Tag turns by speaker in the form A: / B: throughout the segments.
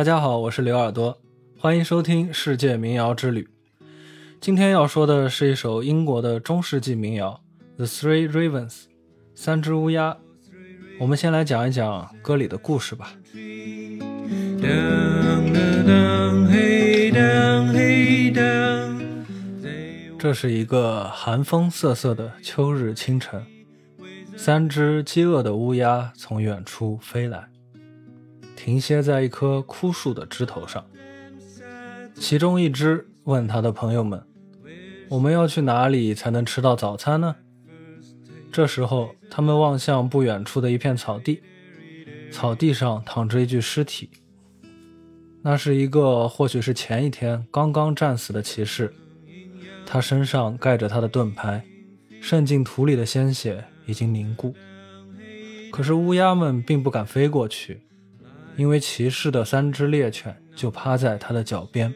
A: 大家好，我是刘耳朵，欢迎收听世界民谣之旅。今天要说的是一首英国的中世纪民谣《The Three Ravens》三只乌鸦。我们先来讲一讲歌里的故事吧。这是一个寒风瑟瑟的秋日清晨，三只饥饿的乌鸦从远处飞来，停歇在一棵枯树的枝头上。其中一只问他的朋友们：“我们要去哪里才能吃到早餐呢？”这时候，他们望向不远处的一片草地，草地上躺着一具尸体。那是一个或许是前一天刚刚战死的骑士，他身上盖着他的盾牌，渗进土里的鲜血已经凝固。可是乌鸦们并不敢飞过去，因为骑士的三只猎犬就趴在他的脚边。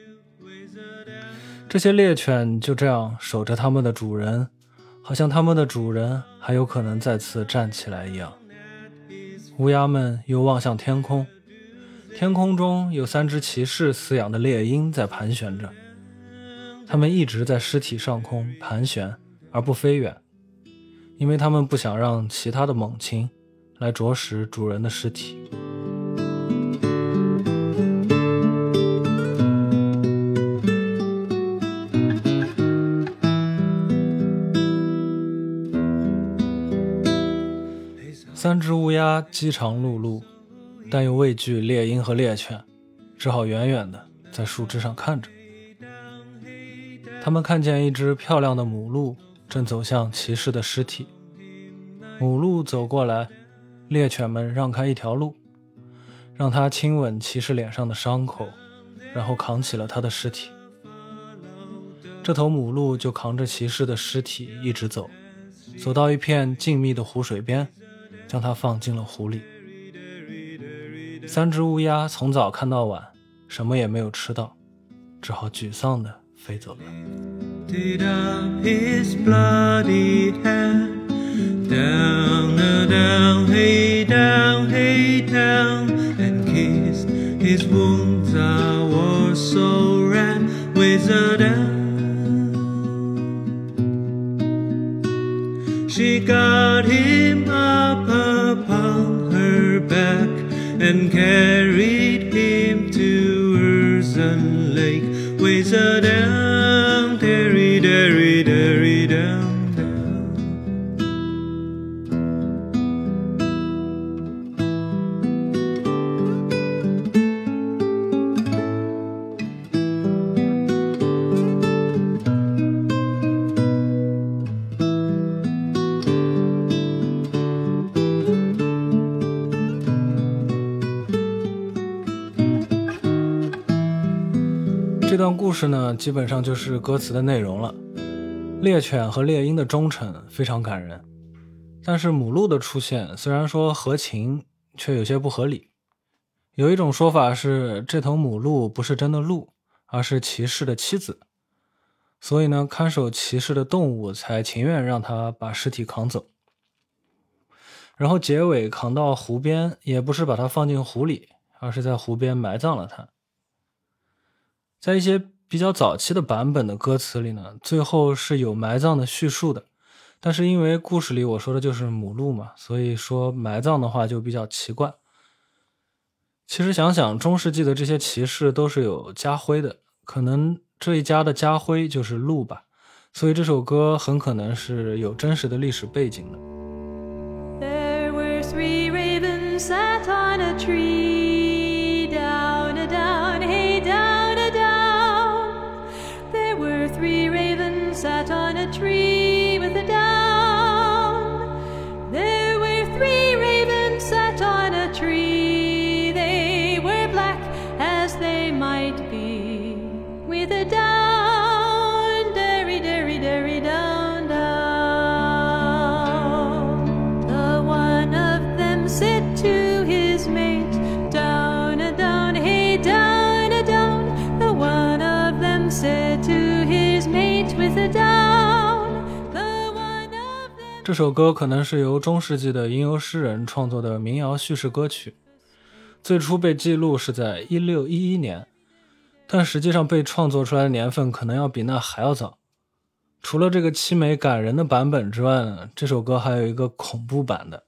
A: 这些猎犬就这样守着他们的主人。好像他们的主人还有可能再次站起来一样。乌鸦们又望向天空，天空中有三只骑士饲养的猎鹰在盘旋着，它们一直在尸体上空盘旋而不飞远，因为它们不想让其他的猛禽来啄食主人的尸体。三只乌鸦饥肠辘辘，但又畏惧猎鹰和猎犬，只好远远的在树枝上看着。他们看见一只漂亮的母鹿正走向骑士的尸体。母鹿走过来，猎犬们让开一条路，让它亲吻骑士脸上的伤口，然后扛起了他的尸体。这头母鹿就扛着骑士的尸体一直走，走到一片静谧的湖水边。将它放进了湖里。三只乌鸦从早看到晚，什么也没有吃到，只好沮丧地飞走了。She 这段故事呢，基本上就是歌词的内容了。猎犬和猎鹰的忠诚非常感人，但是母鹿的出现虽然说合情，却有些不合理。有一种说法是，这头母鹿不是真的鹿，而是骑士的妻子，所以呢，看守骑士的动物才情愿让他把尸体扛走。然后结尾扛到湖边，也不是把它放进湖里，而是在湖边埋葬了它。在一些比较早期的版本的歌词里呢，最后是有埋葬的叙述的，但是因为故事里我说的就是母鹿嘛，所以说埋葬的话就比较奇怪。其实想想中世纪的这些骑士都是有家徽的，可能这一家的家徽就是鹿吧，所以这首歌很可能是有真实的历史背景的。
B: There were three ravens sat on a tree, sat on a tree
A: 这首歌可能是由中世纪的吟游诗人创作的民谣叙事歌曲。最初被记录是在一六一一年，但实际上被创作出来的年份可能要比那还要早。除了这个凄美感人的版本之外，这首歌还有一个恐怖版的，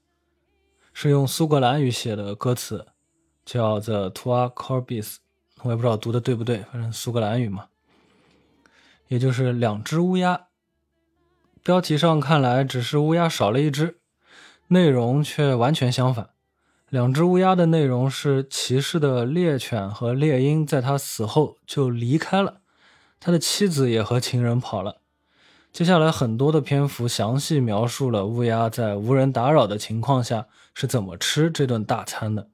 A: 是用苏格兰语写的歌词，叫 The Tua Corbies，我也不知道读的对不对，反正苏格兰语嘛，也就是两只乌鸦。标题上看来只是乌鸦少了一只，内容却完全相反。两只乌鸦的内容是骑士的猎犬和猎鹰在他死后就离开了，他的妻子也和情人跑了。接下来很多的篇幅详细描述了乌鸦在无人打扰的情况下是怎么吃这顿大餐的，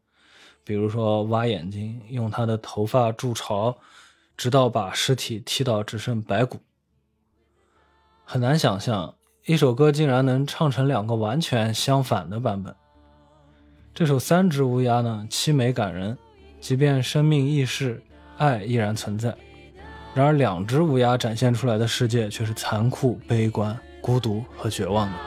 A: 比如说挖眼睛，用它的头发筑巢，直到把尸体踢到只剩白骨。很难想象一首歌竟然能唱成两个完全相反的版本。这首《三只乌鸦》呢，凄美感人，即便生命易逝，爱依然存在。然而，两只乌鸦展现出来的世界却是残酷、悲观、孤独和绝望的。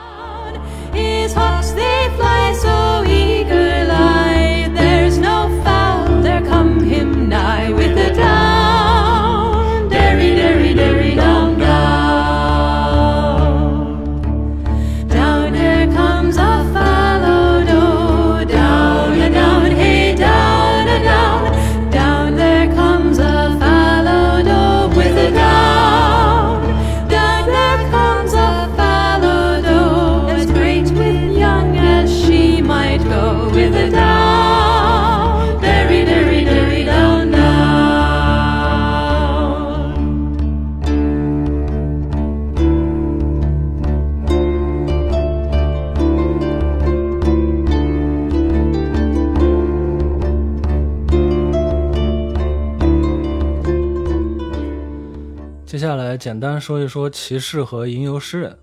A: 简单说一说骑士和吟游诗人。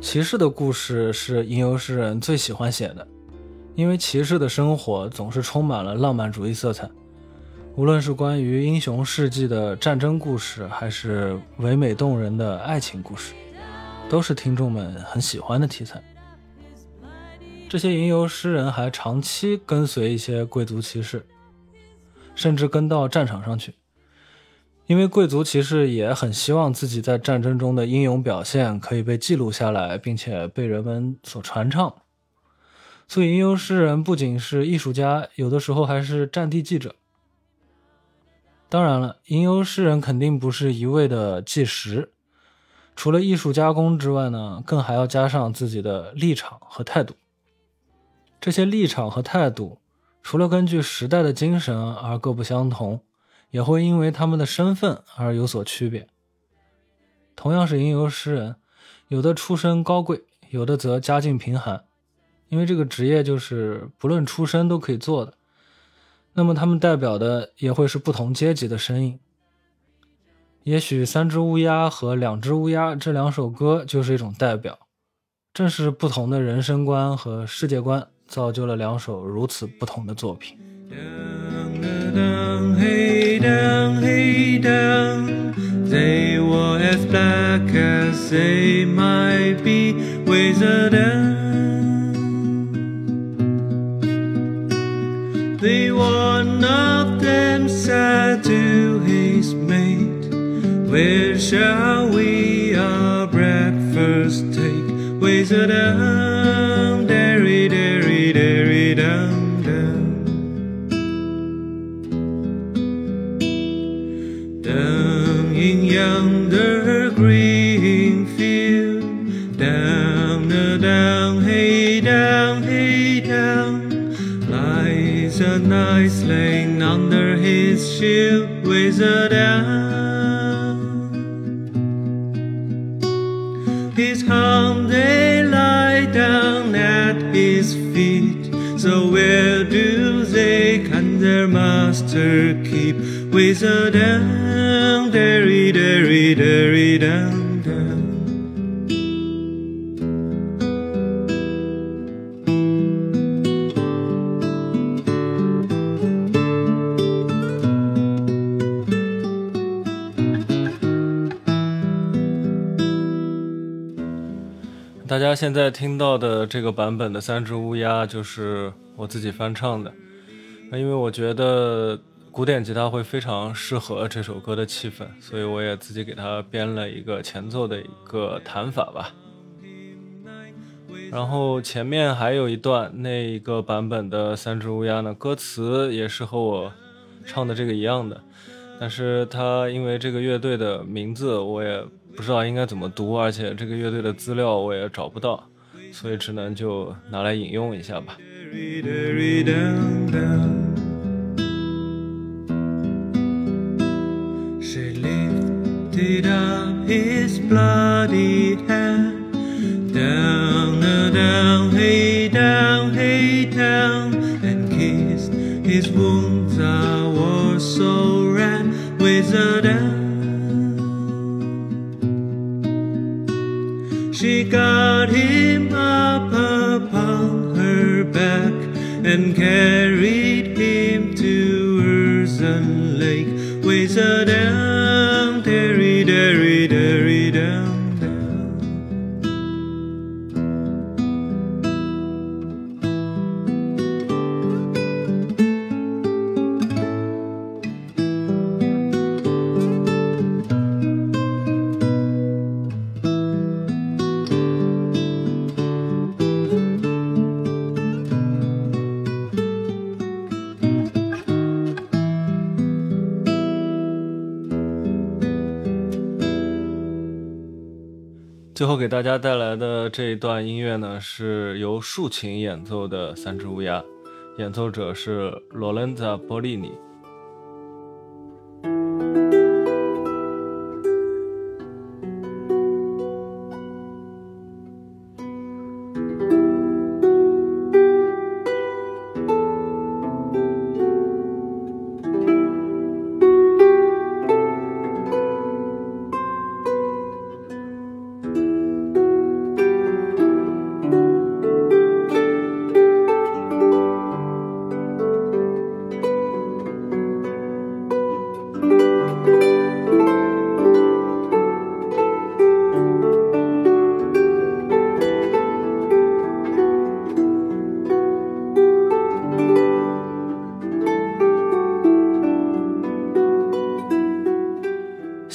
A: 骑士的故事是吟游诗人最喜欢写的，因为骑士的生活总是充满了浪漫主义色彩，无论是关于英雄事迹的战争故事，还是唯美动人的爱情故事，都是听众们很喜欢的题材。这些吟游诗人还长期跟随一些贵族骑士，甚至跟到战场上去。因为贵族骑士也很希望自己在战争中的英勇表现可以被记录下来，并且被人们所传唱。所以，吟游诗人不仅是艺术家，有的时候还是战地记者。当然了，吟游诗人肯定不是一味的纪实，除了艺术加工之外呢，更还要加上自己的立场和态度。这些立场和态度，除了根据时代的精神而各不相同。也会因为他们的身份而有所区别。同样是吟游诗人，有的出身高贵，有的则家境贫寒，因为这个职业就是不论出身都可以做的。那么他们代表的也会是不同阶级的身影。也许《三只乌鸦》和《两只乌鸦》这两首歌就是一种代表，正是不同的人生观和世界观造就了两首如此不同的作品。
C: Down, down, down, hey, down. They were as black as they might be, ways down. They one of them said to his mate, Where shall we our breakfast take? Ways down, shield, ways a down. His home they lie down at his feet. So where do they can their master keep? Ways a down, derry, derry, derry, down.
A: 大家现在听到的这个版本的《三只乌鸦》就是我自己翻唱的。因为我觉得古典吉他会非常适合这首歌的气氛，所以我也自己给它编了一个前奏的一个弹法吧。然后前面还有一段那一个版本的《三只乌鸦》呢，歌词也是和我唱的这个一样的，但是它因为这个乐队的名字我也不知道应该怎么读，而且这个乐队的资料我也找不到，所以只能就拿来引用一下吧。
C: Derry, down, down. She lifted up his bloody hand. Down, uh, down, hey, down, hey, down. And kissed his wounds. I was so red with a down. She got him up upon her back and carried him to Urson Lake. With a down,
A: 最后给大家带来的这一段音乐呢，是由竖琴演奏的《三只乌鸦》，演奏者是罗伦扎·波利尼。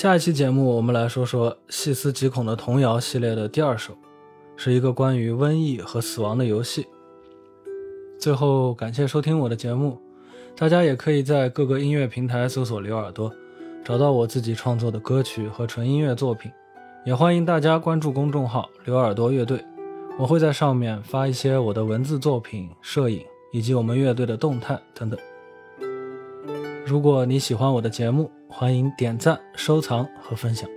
A: 下一期节目，我们来说说细思极恐的童谣系列的第二首，是一个关于瘟疫和死亡的游戏。最后，感谢收听我的节目，大家也可以在各个音乐平台搜索“刘耳朵”，找到我自己创作的歌曲和纯音乐作品。也欢迎大家关注公众号“刘耳朵乐队”，我会在上面发一些我的文字作品、摄影以及我们乐队的动态等等。如果你喜欢我的节目，欢迎点赞、收藏和分享。